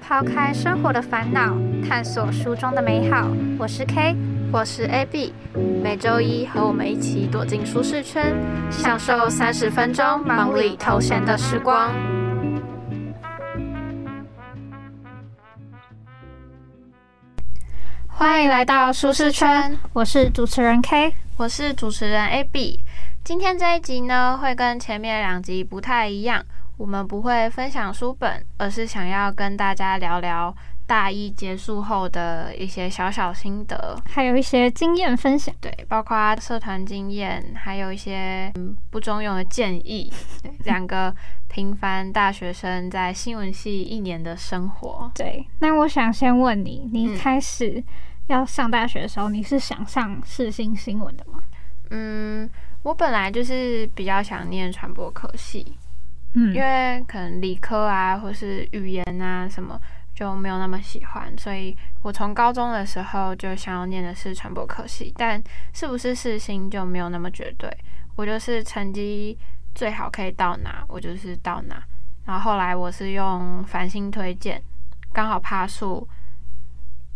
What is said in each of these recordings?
抛开生活的烦恼，探索书中的美好。我是 K，我是 AB，每周一和我们一起躲进舒适圈，享受三十分钟忙里偷闲的时光。欢迎来到舒适圈，我是主持人 K，我是主持人 AB。今天这一集呢，会跟前面两集不太一样。我们不会分享书本，而是想要跟大家聊聊大一结束后的一些小小心得，还有一些经验分享。对，包括社团经验，还有一些不中用的建议。两个平凡大学生在新闻系一年的生活。对，那我想先问你，你开始要上大学的时候，你是想上世新新闻的吗？嗯，我本来就是比较想念传播科系。嗯因为可能理科啊，或是语言啊什么就没有那么喜欢，所以我从高中的时候就想要念的是传播科系，但是不是四星就没有那么绝对。我就是成绩最好可以到哪，我就是到哪。然后后来我是用繁星推荐，刚好帕数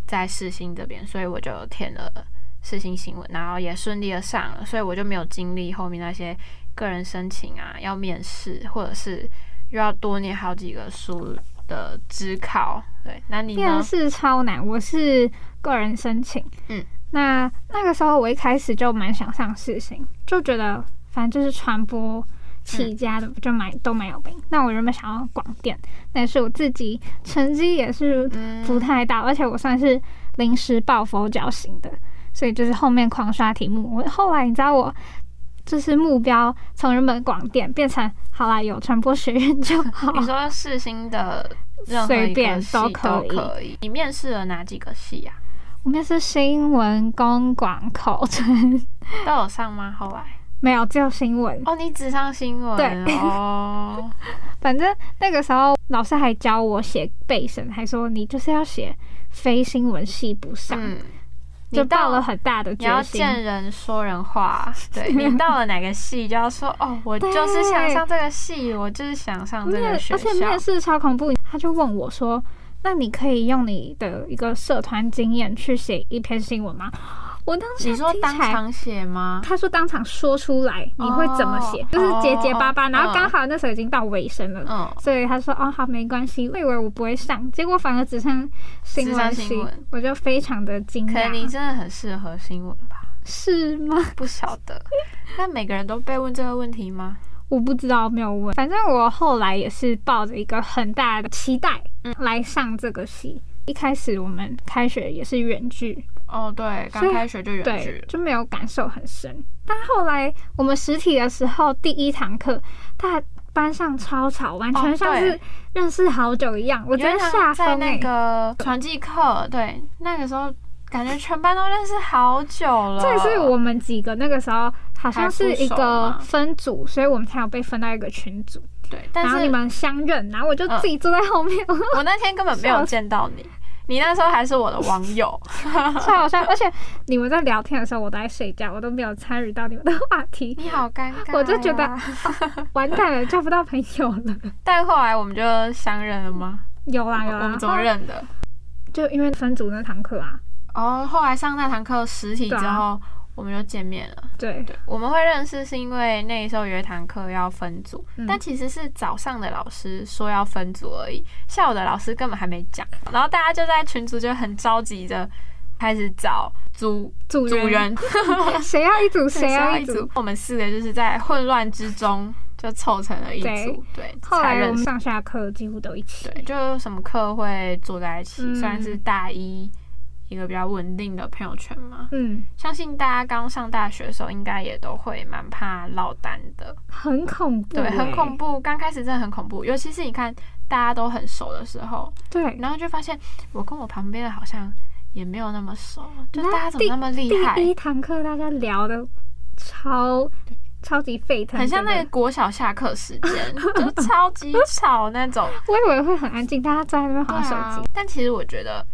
在四星这边，所以我就填了四星新闻，然后也顺利的上了，所以我就没有经历后面那些。个人申请啊，要面试，或者是又要多念好几个书的职考。对，那你面试超难。我是个人申请，嗯，那那个时候我一开始就蛮想上世新，就觉得反正就是传播起家的，就蛮都蛮有名。那我原本想要广电，但是我自己成绩也是不太大，而且我算是临时抱佛脚型的，所以就是后面狂刷题目。我后来你知道我。就是目标从原本广电变成好啦，有传播学院就好。你说世新的随便都可以。你面试了哪几个系呀？我面试新闻、公广、口传都有上吗？后来没有，只有新闻。哦，你只上新闻？对哦。反正那个时候老师还教我写背审，还说你就是要写非新闻系不上。就到了很大的决心。你要见人说人话，对你 到了哪个系就要说哦，我就是想上这个系，我就是想上这个学校。而且面试超恐怖，他就问我说：“那你可以用你的一个社团经验去写一篇新闻吗？”我当时你说当场写吗？他说当场说出来，你会怎么写？就是结结巴巴，然后刚好那时候已经到尾声了，所以他说哦好没关系，我以为我不会上，结果反而只剩新闻系，我就非常的惊讶。可能你真的很适合新闻吧？是吗？不晓得。那每个人都被问这个问题吗？我不知道，没有问。反正我后来也是抱着一个很大的期待来上这个戏。一开始我们开学也是远距。哦，对，刚开学就远距，就没有感受很深。但后来我们实体的时候，第一堂课，他班上超吵，完全像是认识好久一样。我觉得下在那个传记课，对，那个时候感觉全班都认识好久了。这是我们几个那个时候好像是一个分组，所以我们才有被分到一个群组。对，但是你们相认，然后我就自己坐在后面。我那天根本没有见到你。你那时候还是我的网友，超好笑。而且你们在聊天的时候，我都在睡觉，我都没有参与到你们的话题。你好尴尬，我就觉得 完蛋了，交不到朋友了。但后来我们就相认了吗？有啊有啊。我们怎么认的？就因为分组那堂课啊。哦，后来上那堂课实体之后。我们就见面了。对对，我们会认识是因为那时候有一堂课要分组，但其实是早上的老师说要分组而已，下午的老师根本还没讲。然后大家就在群组就很着急的开始找组组员，谁要一组 谁要一组。我们四个就是在混乱之中就凑成了一组。对，后来我们上下课几乎都一起。对，就什么课会坐在一起，虽然是大一。一个比较稳定的朋友圈嘛，嗯，相信大家刚上大学的时候，应该也都会蛮怕落单的，很恐怖，对，很恐怖。刚开始真的很恐怖，尤其是你看大家都很熟的时候，对，然后就发现我跟我旁边的好像也没有那么熟，就大家怎么那么厉害？第一堂课大家聊的超超级沸腾，很像那个国小下课时间，就超级吵那种。我以为会很安静，大家在那边划手机，但其实我觉得。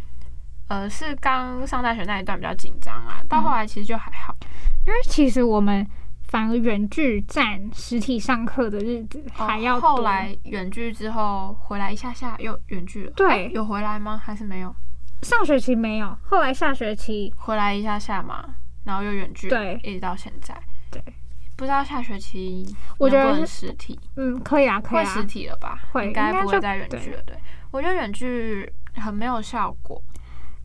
呃，是刚上大学那一段比较紧张啊，到后来其实就还好，因为其实我们反而远距占实体上课的日子还要多。后来远距之后回来一下下又远距了，对，有回来吗？还是没有？上学期没有，后来下学期回来一下下嘛，然后又远距，对，一直到现在，对。不知道下学期我觉得实体，嗯，可以啊，可以啊，会实体了吧？会，应该不会再远距了。对，我觉得远距很没有效果。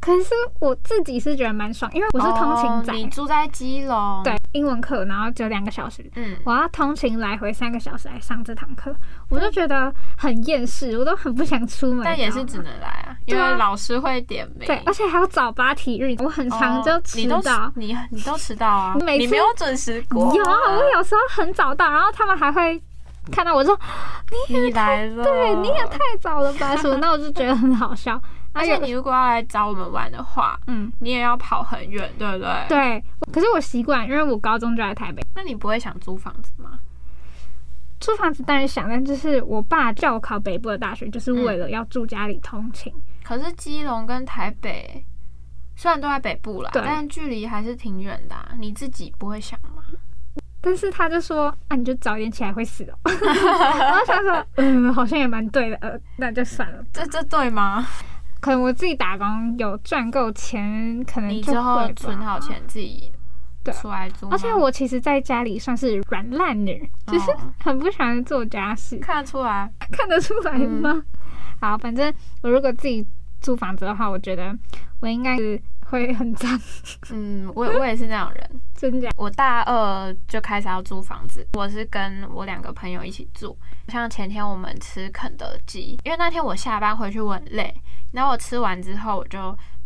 可是我自己是觉得蛮爽，因为我是通勤仔。你住在基隆，对，英文课，然后只有两个小时，嗯，我要通勤来回三个小时来上这堂课，我就觉得很厌世，我都很不想出门。但也是只能来啊，因为老师会点名。对，而且还有早八体育，我很常就迟到。你你都迟到啊？你没有准时过？有，我有时候很早到，然后他们还会看到我说你也来了，对，你也太早了吧？什么？那我就觉得很好笑。而且你如果要来找我们玩的话，嗯，你也要跑很远，对不对？对。可是我习惯，因为我高中就在台北。那你不会想租房子吗？租房子当然想，但就是我爸叫我考北部的大学，就是为了要住家里通勤。可是基隆跟台北虽然都在北部啦，但距离还是挺远的。你自己不会想吗？但是他就说啊，你就早点起来会死哦。然后他说，嗯，好像也蛮对的，呃，那就算了。这这对吗？可能我自己打工有赚够钱，可能之后存好钱自己对出来做。而且我其实在家里算是软烂女，就是很不喜欢做家事。看得出来？看得出来吗？好，反正我如果自己租房子的话，我觉得我应该是会很脏。嗯，我我也是那种人，真的。我大二就开始要租房子，我是跟我两个朋友一起住。像前天我们吃肯德基，因为那天我下班回去我很累。然后我吃完之后，我就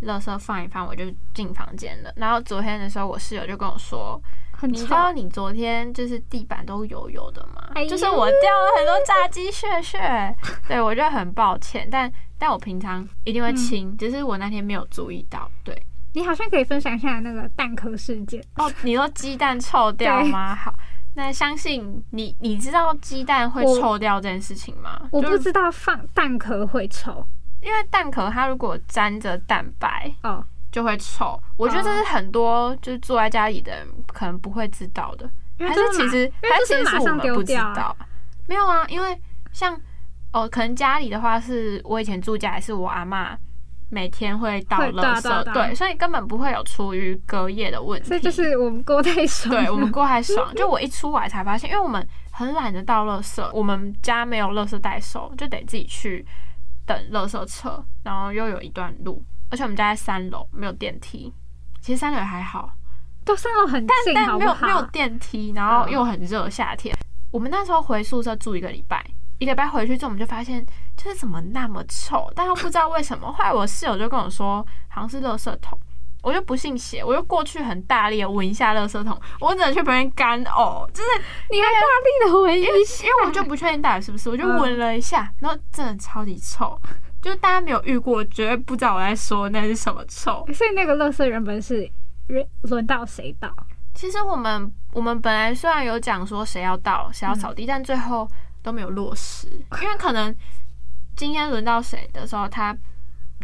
垃圾放一放，我就进房间了。然后昨天的时候，我室友就跟我说：“你知道你昨天就是地板都油油的吗？就是我掉了很多炸鸡屑屑。”对我就很抱歉，但但我平常一定会清，只是我那天没有注意到。对你好像可以分享一下那个蛋壳事件哦。你说鸡蛋臭掉吗？好，那相信你，你知道鸡蛋会臭掉这件事情吗？我不知道放蛋壳会臭。因为蛋壳它如果沾着蛋白，哦，就会臭。我觉得这是很多就是住在家里的人可能不会知道的，还是其实还是其实是我们不知道。没有啊，因为像哦，可能家里的话是我以前住家，还是我阿妈每天会倒垃圾，对，所以根本不会有厨余隔夜的问题。所以就是我们过太爽，对我们过太爽。就我一出来才发现，因为我们很懒得倒垃圾，我们家没有垃圾代收，就得自己去。等垃圾车，然后又有一段路，而且我们家在三楼，没有电梯。其实三楼还好，都三楼很近，但但没有没有电梯，然后又很热，夏天。我们那时候回宿舍住一个礼拜，一个礼拜回去之后，我们就发现就是怎么那么臭，但又不知道为什么。后来我室友就跟我说，好像是垃圾桶。我就不信邪，我就过去很大力的闻一下垃圾桶，我只能去旁边干呕，就是你还大力的闻一下，因为我就不确定到底是不是，我就闻了一下，然后真的超级臭，就是大家没有遇过，绝对不知道我在说那是什么臭。所以那个垃圾原本是轮到谁倒？其实我们我们本来虽然有讲说谁要倒谁要扫地，但最后都没有落实，因为可能今天轮到谁的时候，他。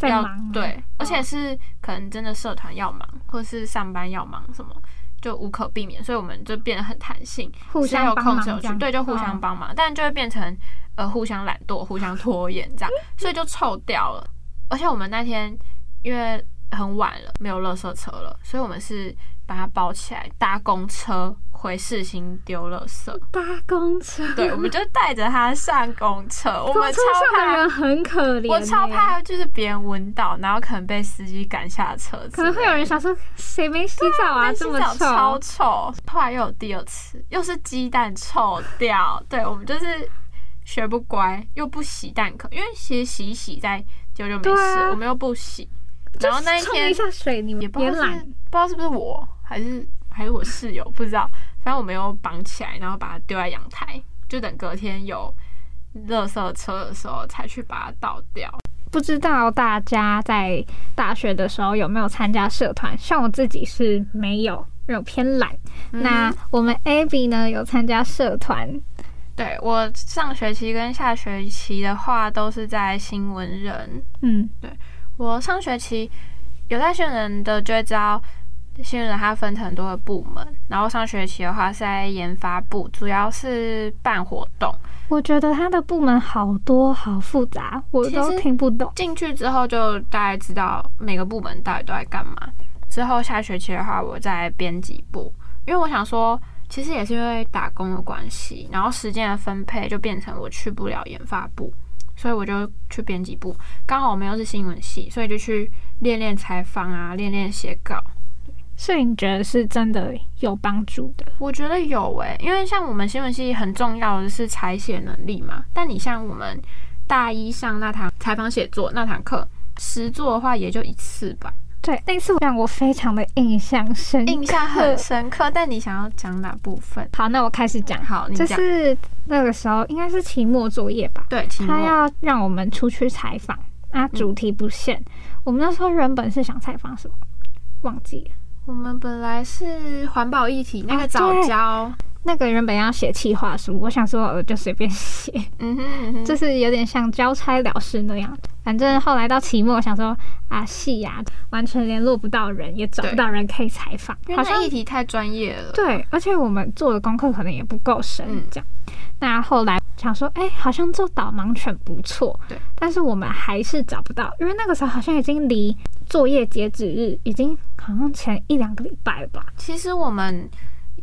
要对，而且是可能真的社团要忙，或是上班要忙，什么就无可避免，所以我们就变得很弹性，互相有空就去，对，就互相帮忙，但就会变成呃互相懒惰、互相拖延这样，所以就臭掉了。而且我们那天因为很晚了，没有垃圾车了，所以我们是把它包起来搭公车。回市心丢垃圾，搭公车，对，我们就带着它上公车。我们超怕人很可怜，我超怕就是别人闻到，然后可能被司机赶下车。可能会有人想说，谁没洗澡啊？这么臭，超臭。后来又有第二次，又是鸡蛋臭掉。对，我们就是学不乖，又不洗蛋壳，因为其实洗一洗再丢就没事。我们又不洗，然后那一天一下水，你们不知道是不知道是不是我还是还是我室友，不知道。反正我没有绑起来，然后把它丢在阳台，就等隔天有垃圾车的时候才去把它倒掉。不知道大家在大学的时候有没有参加社团？像我自己是没有，因为我偏懒。那我们 Abby 呢有参加社团？对我上学期跟下学期的话都是在新闻人。嗯，对我上学期有在新闻人的就会知道。新闻人它分成很多的部门，然后上学期的话是在研发部，主要是办活动。我觉得它的部门好多好复杂，我都听不懂。进去之后就大概知道每个部门到底都在干嘛。之后下学期的话，我在编辑部，因为我想说，其实也是因为打工的关系，然后时间的分配就变成我去不了研发部，所以我就去编辑部。刚好我们又是新闻系，所以就去练练采访啊，练练写稿。所以你觉得是真的有帮助的？我觉得有诶，因为像我们新闻系很重要的是采写能力嘛。但你像我们大一上那堂采访写作那堂课，实作的话也就一次吧。对，那次让我非常的印象深，印象很深刻。但你想要讲哪部分？好，那我开始讲。好，你讲。就是那个时候应该是期末作业吧？对，他要让我们出去采访，啊，主题不限。我们那时候原本是想采访什么？忘记了。我们本来是环保议题，那个早教，那个原本要写企划书，我想说我就随便写，嗯哼，就是有点像交差了事那样。反正后来到期末，想说啊，戏呀，完全联络不到人，也找不到人可以采访，好像议题太专业了。对，而且我们做的功课可能也不够深，这样。那后来想说，哎，好像做导盲犬不错，对，但是我们还是找不到，因为那个时候好像已经离作业截止日已经。好像前一两个礼拜吧。其实我们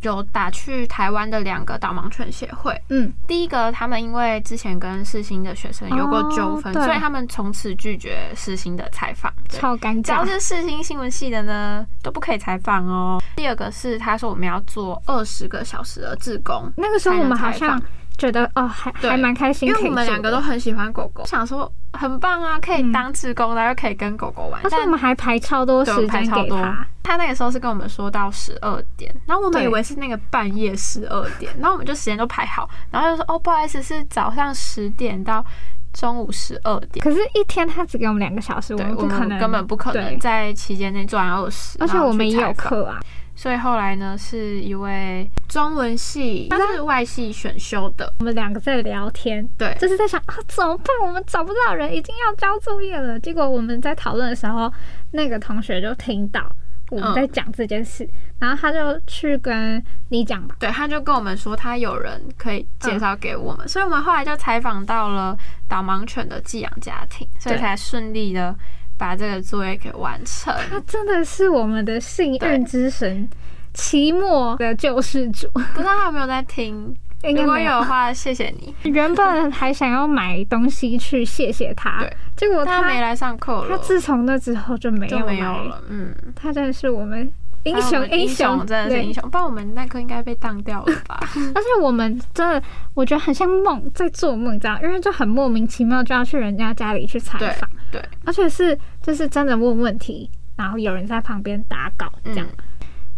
有打去台湾的两个导盲犬协会。嗯，第一个他们因为之前跟世新的学生有过纠纷，所以他们从此拒绝世新的采访，超尴尬。只要是世新新闻系的呢，都不可以采访哦。第二个是他说我们要做二十个小时的志工，那个时候我们好像。觉得哦，还还蛮开心，因为我们两个都很喜欢狗狗，想说很棒啊，可以当志工，然后又可以跟狗狗玩。但是我们还排超多时间给他。他那个时候是跟我们说到十二点，然后我们以为是那个半夜十二点，然后我们就时间都排好，然后就说哦，不好意思，是早上十点到中午十二点。可是，一天他只给我们两个小时，我们不可能，根本不可能在期间内做完二十，而且我们也有课啊。所以后来呢，是一位中文系，他是外系选修的。我们两个在聊天，对，就是在想啊，怎么办？我们找不到人，已经要交作业了。结果我们在讨论的时候，那个同学就听到我们在讲这件事，然后他就去跟你讲吧。对，他就跟我们说，他有人可以介绍给我们，所以我们后来就采访到了导盲犬的寄养家庭，所以才顺利的。把这个作业给完成，他真的是我们的幸运之神，期末的救世主。不知道他有没有在听？如果有的话，谢谢你。原本还想要买东西去谢谢他，结果他没来上课了。他自从那之后就没有没有了。嗯，他真的是我们。英雄，英雄，真的是英雄。不然我们那科应该被当掉了吧？而且我们真的，我觉得很像梦，在做梦这样，因为就很莫名其妙就要去人家家里去采访，对，而且是就是真的问问题，然后有人在旁边打稿这样，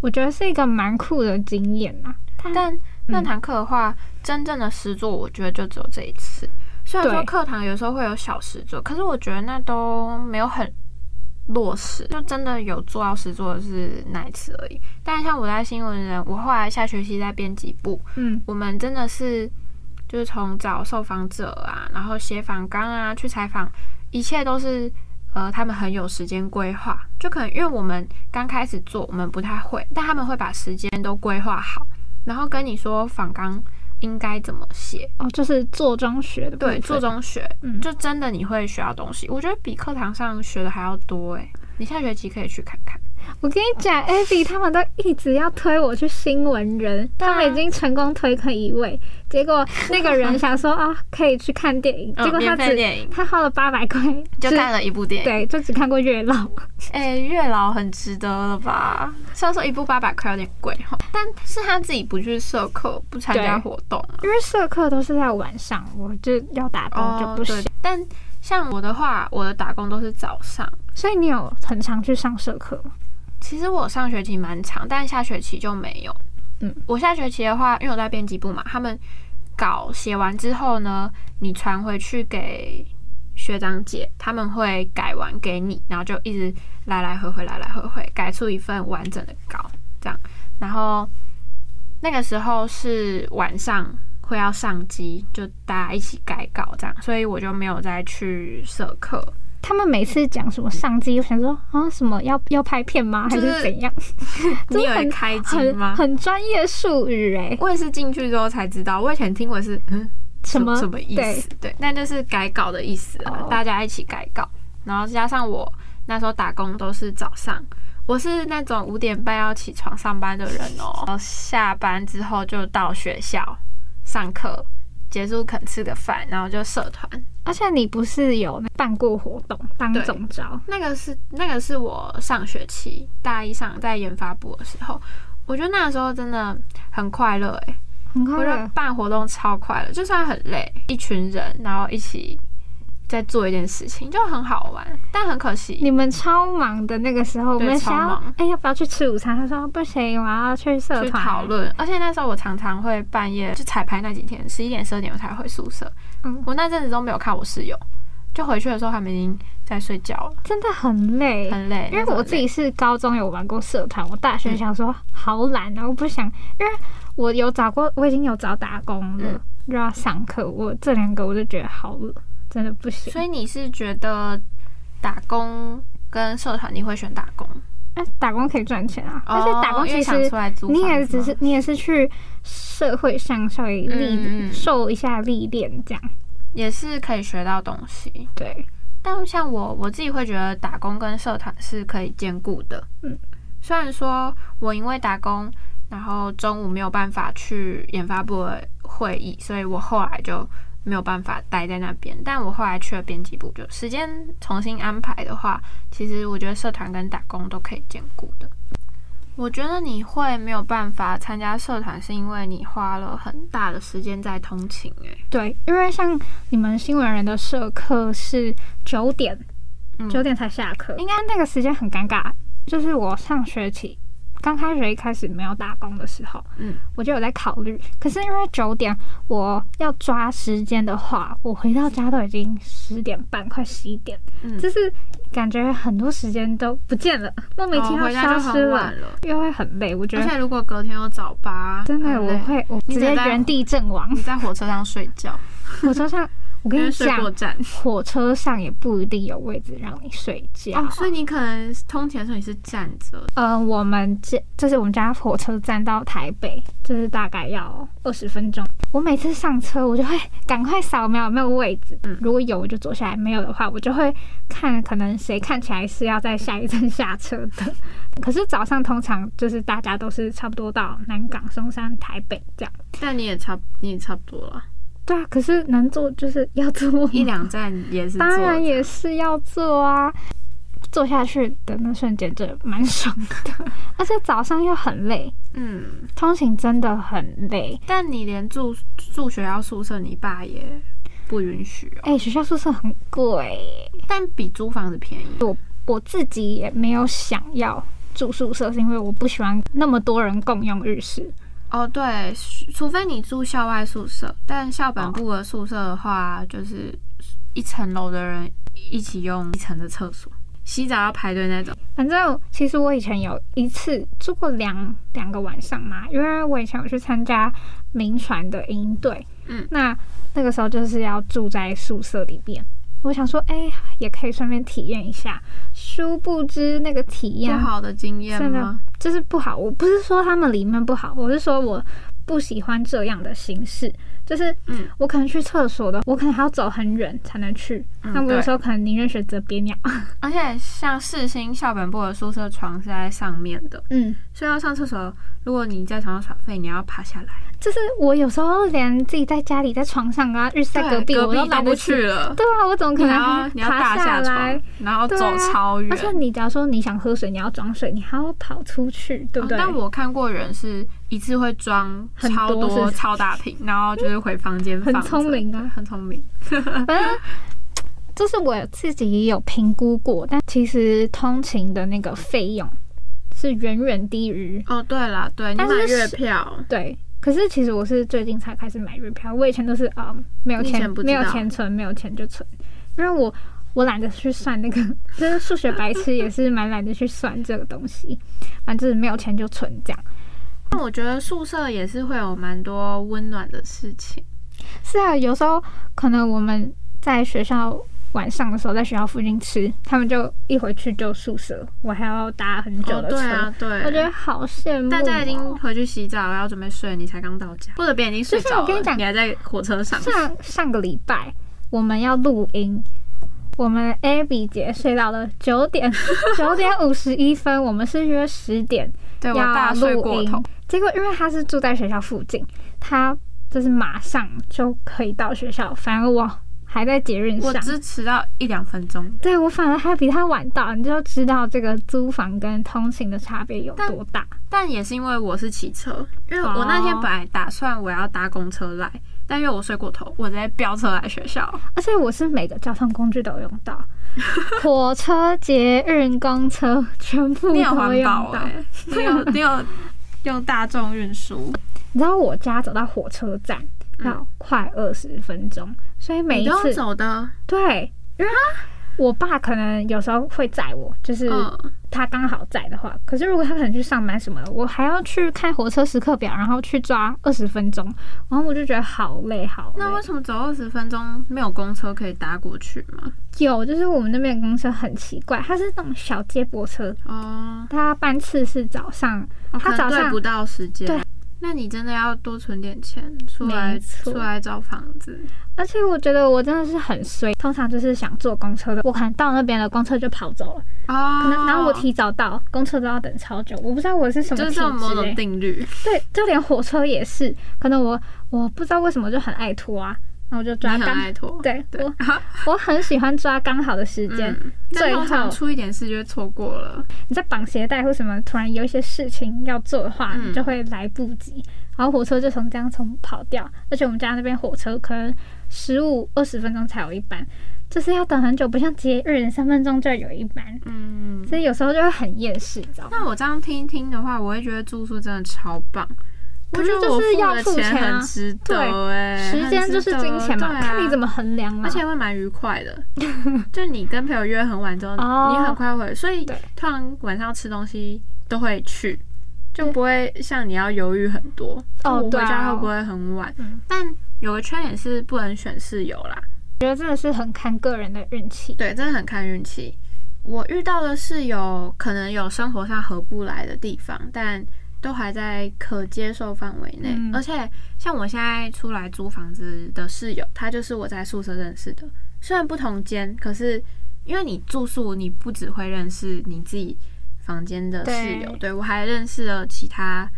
我觉得是一个蛮酷的经验啊。但那堂课的话，真正的实作，我觉得就只有这一次。虽然说课堂有时候会有小实作，可是我觉得那都没有很。落实就真的有做到实做的是那一次而已。但像我在新闻人，我后来下学期在编辑部，嗯，我们真的是就是从找受访者啊，然后写访纲啊，去采访，一切都是呃他们很有时间规划。就可能因为我们刚开始做，我们不太会，但他们会把时间都规划好，然后跟你说访纲。应该怎么写哦？就是做中学的，对，做中学，嗯，就真的你会学到东西。我觉得比课堂上学的还要多哎。你下学期可以去看看。我跟你讲，Abby 他们都一直要推我去新闻人，他们已经成功推坑一位，结果那个人想说啊，可以去看电影，结果他只他花了八百块就看了一部电影，对，就只看过月老。哎，月老很值得了吧？虽然说一部八百块有点贵哈，但是他自己不去社课，不参加活动，因为社课都是在晚上，我就要打工就不行。但像我的话，我的打工都是早上，所以你有很常去上社课吗？其实我上学期蛮长，但下学期就没有。嗯，我下学期的话，因为我在编辑部嘛，他们稿写完之后呢，你传回去给学长姐，他们会改完给你，然后就一直来来回回，来来回回，改出一份完整的稿，这样。然后那个时候是晚上会要上机，就大家一起改稿这样，所以我就没有再去社课。他们每次讲什么上机，我想说啊，什么要要拍片吗？还是怎样？你很开机吗？很专业术语哎，我也是进去之后才知道。我以前听过是嗯什么什么意思？对，那就是改稿的意思啊，大家一起改稿。然后加上我那时候打工都是早上，我是那种五点半要起床上班的人哦。然后下班之后就到学校上课。结束肯吃个饭，然后就社团。而且你不是有办过活动当总招？那个是那个是我上学期大一上在研发部的时候，我觉得那个时候真的很快乐哎，很快乐，办活动超快乐，就算很累，一群人然后一起。在做一件事情就很好玩，但很可惜，你们超忙的那个时候，我们想，哎，要不要去吃午餐？他说不行，我要去社团讨论。而且那时候我常常会半夜就彩排那几天，十一点、十二点我才回宿舍。嗯，我那阵子都没有看我室友，就回去的时候他们已经在睡觉了，真的很累，很累。因为我自己是高中有玩过社团，我大学想说好懒啊，我不想，因为我有找过，我已经有找打工了，又要上课，我这两个我就觉得好了。真的不行，所以你是觉得打工跟社团你会选打工？哎，打工可以赚钱啊，而且打工其实你也只是你也是去社会上稍微历受一下历练，这样也是可以学到东西。对，但像我我自己会觉得打工跟社团是可以兼顾的。嗯，虽然说我因为打工，然后中午没有办法去研发部的会议，所以我后来就。没有办法待在那边，但我后来去了编辑部，就时间重新安排的话，其实我觉得社团跟打工都可以兼顾的。我觉得你会没有办法参加社团，是因为你花了很大的时间在通勤。诶，对，因为像你们新闻人的社课是九点，九点才下课，应该那个时间很尴尬。就是我上学期。刚开学一开始没有打工的时候，嗯，我就有在考虑。可是因为九点我要抓时间的话，我回到家都已经十点半，快十一点，嗯，就是感觉很多时间都不见了，莫名其妙消失了，又会很累。我觉得，而且如果隔天有早八，真的我会我直接原地阵亡。你在火车上睡觉，火车上。我跟你讲，火车上也不一定有位置让你睡觉，哦，所以你可能通勤的时候你是站着。嗯，我们这这是我们家火车站到台北，就是大概要二十分钟。我每次上车，我就会赶快扫描有没有位置，嗯，如果有我就坐下来，没有的话我就会看可能谁看起来是要在下一站下车的。可是早上通常就是大家都是差不多到南港、松山、台北这样。但你也差你也差不多了。对啊，可是能做就是要做一两站也是，当然也是要坐啊。坐下去的那瞬间就蛮爽的，而且早上又很累，嗯，通勤真的很累。但你连住住学校宿舍，你爸也不允许哦。哎，学校宿舍很贵，但比租房子便宜。我我自己也没有想要住宿舍，是因为我不喜欢那么多人共用浴室。哦，对，除非你住校外宿舍，但校本部的宿舍的话，就是一层楼的人一起用一层的厕所，洗澡要排队那种。反正其实我以前有一次住过两两个晚上嘛，因为我以前有去参加民传的营队，嗯，那那个时候就是要住在宿舍里边。我想说，哎，也可以顺便体验一下。殊不知那个体验不好的经验吗？就是不好。我不是说他们里面不好，我是说我不喜欢这样的形式。就是，嗯，我可能去厕所的，我可能还要走很远才能去。那我有时候可能宁愿选择憋尿。而且像世新校本部的宿舍床是在上面的，嗯，所以要上厕所，如果你在床上耍废，你要爬下来。就是我有时候连自己在家里在床上啊，浴室在隔壁，我都懒得去了。对啊，我怎么可能爬下来？然后走超远。而且你假如说你想喝水，你要装水，你还要跑出去，对不对？但我看过人是一次会装超多超大瓶，然后就是回房间很聪明啊，很聪明。反正就是我自己也有评估过，但其实通勤的那个费用是远远低于哦。对了，对你买月票，对。可是其实我是最近才开始买月票，我以前都是啊没有钱没有钱存，没有钱就存，因为我我懒得去算那个，就是数学白痴也是蛮懒得去算这个东西，反正没有钱就存这样。那我觉得宿舍也是会有蛮多温暖的事情。是啊，有时候可能我们在学校晚上的时候在学校附近吃，他们就一回去就宿舍，我还要搭很久的车。对啊，对，我觉得好羡慕。大家已经回去洗澡，要准备睡，你才刚到家，或者别人已经睡着了。我跟你讲，你还在火车上。上上个礼拜我们要录音，我们 Abby 姐睡到了九点 九点五十一分，我们是约十点要录音。结果因为他是住在学校附近，他就是马上就可以到学校，反而我。还在捷运上，我只迟到一两分钟。对我反而还比他晚到，你就知道这个租房跟通勤的差别有多大。但也是因为我是骑车，因为我那天本来打算我要搭公车来，但因为我睡过头，我直接飙车来学校。而且我是每个交通工具都用到，火车、捷运、公车全部都用到。你有 你有用大众运输？你知道我家走到火车站。要快二十分钟，所以每一次走的对，因为我爸可能有时候会载我，就是他刚好在的话。可是如果他可能去上班什么的，我还要去看火车时刻表，然后去抓二十分钟，然后我就觉得好累好累。那为什么走二十分钟没有公车可以搭过去吗？有，就是我们那边公车很奇怪，它是那种小接驳车哦，它班次是早上，它早上不到时间。对。那你真的要多存点钱出来出来找房子，而且我觉得我真的是很衰，通常就是想坐公车的，我可能到那边了，公车就跑走了。啊，可能然后我提早到，公车都要等超久，我不知道我是什么体质种定律，对，就连火车也是，可能我我不知道为什么就很爱拖啊。然后就抓刚，对我我很喜欢抓刚好的时间，最后出一点事就会错过了。你在绑鞋带或什么，突然有一些事情要做的话，你就会来不及。然后火车就从这样从跑掉，而且我们家那边火车可能十五二十分钟才有一班，就是要等很久，不像节日三分钟就有一班。嗯，所以有时候就会很厌世，你知道吗？那我这样听听的话，我会觉得住宿真的超棒。可是就是要付钱啊，对，时间就是金钱嘛，看你怎么衡量嘛。而且会蛮愉快的，就你跟朋友约很晚之后，你很快回，所以突然晚上吃东西都会去，就不会像你要犹豫很多。哦，回家会不会很晚？但有个缺点是不能选室友啦，觉得真的是很看个人的运气。对，真的很看运气。我遇到的室友可能有生活上合不来的地方，但。都还在可接受范围内，而且像我现在出来租房子的室友，他就是我在宿舍认识的。虽然不同间，可是因为你住宿，你不只会认识你自己房间的室友，对我还认识了其他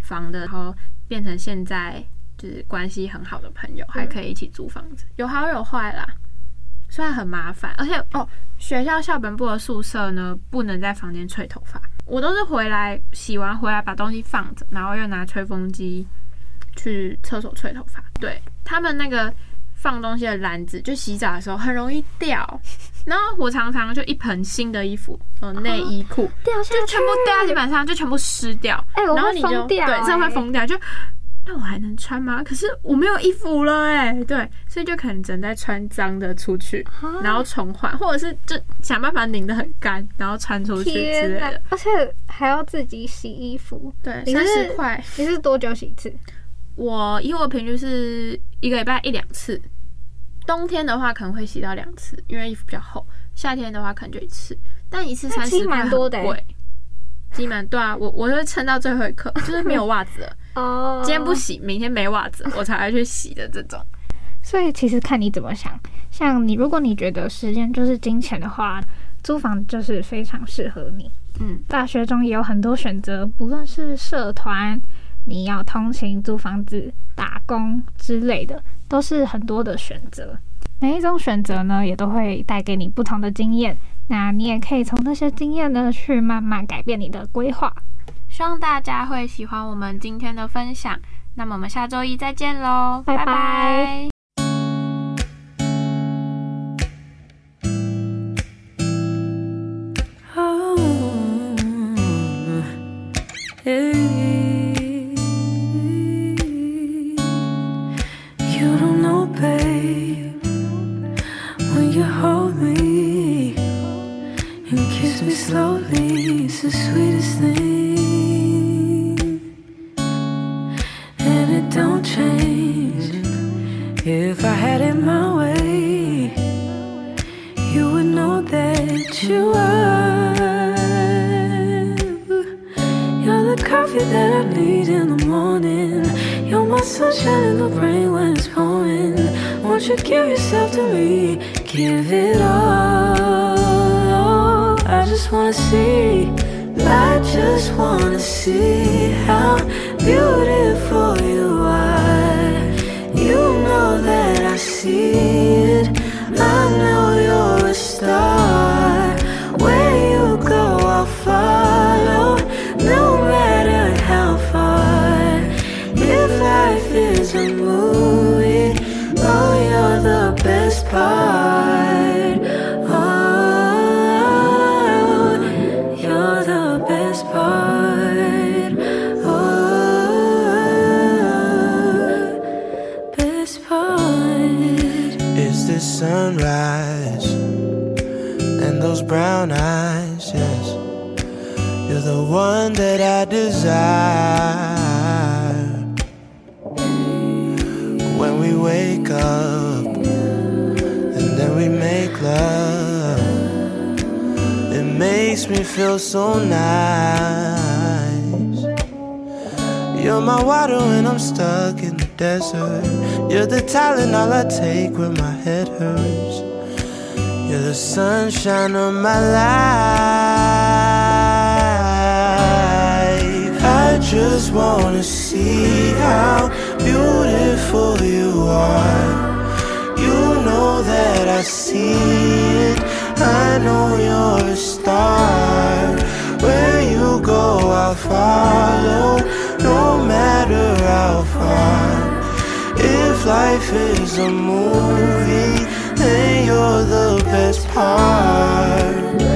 房的，然后变成现在就是关系很好的朋友，还可以一起租房子，有好有坏啦。虽然很麻烦，而且哦，学校校本部的宿舍呢，不能在房间吹头发。我都是回来洗完回来把东西放着，然后又拿吹风机去厕所吹头发。对他们那个放东西的篮子，就洗澡的时候很容易掉。然后我常常就一盆新的衣服，嗯，内衣裤掉下就全部掉在地板上，就全部湿掉。哎，然后你就对，这会疯掉就。那我还能穿吗？可是我没有衣服了哎，对，所以就可能只能再穿脏的出去，然后重换，或者是就想办法拧得很干，然后穿出去之类的。而且还要自己洗衣服，对，三十块。你是多久洗一次？我以我频率是一个礼拜一两次，冬天的话可能会洗到两次，因为衣服比较厚；夏天的话可能就一次，但一次三十块多的贵。积满对啊，我我会撑到最后一刻，就是没有袜子了。哦，今天不洗，明天没袜子，我才会去洗的这种。所以其实看你怎么想，像你，如果你觉得时间就是金钱的话，租房就是非常适合你。嗯，大学中也有很多选择，不论是社团，你要通勤、租房子、打工之类的，都是很多的选择。每一种选择呢，也都会带给你不同的经验。那你也可以从那些经验呢，去慢慢改变你的规划。希望大家会喜欢我们今天的分享。那么我们下周一再见喽，拜拜。now, beautiful. Desire. When we wake up and then we make love, it makes me feel so nice. You're my water when I'm stuck in the desert. You're the talent all I take when my head hurts. You're the sunshine of my life. Just wanna see how beautiful you are. You know that I see it. I know you're a star. Where you go, I'll follow, no matter how far. If life is a movie, then you're the best part.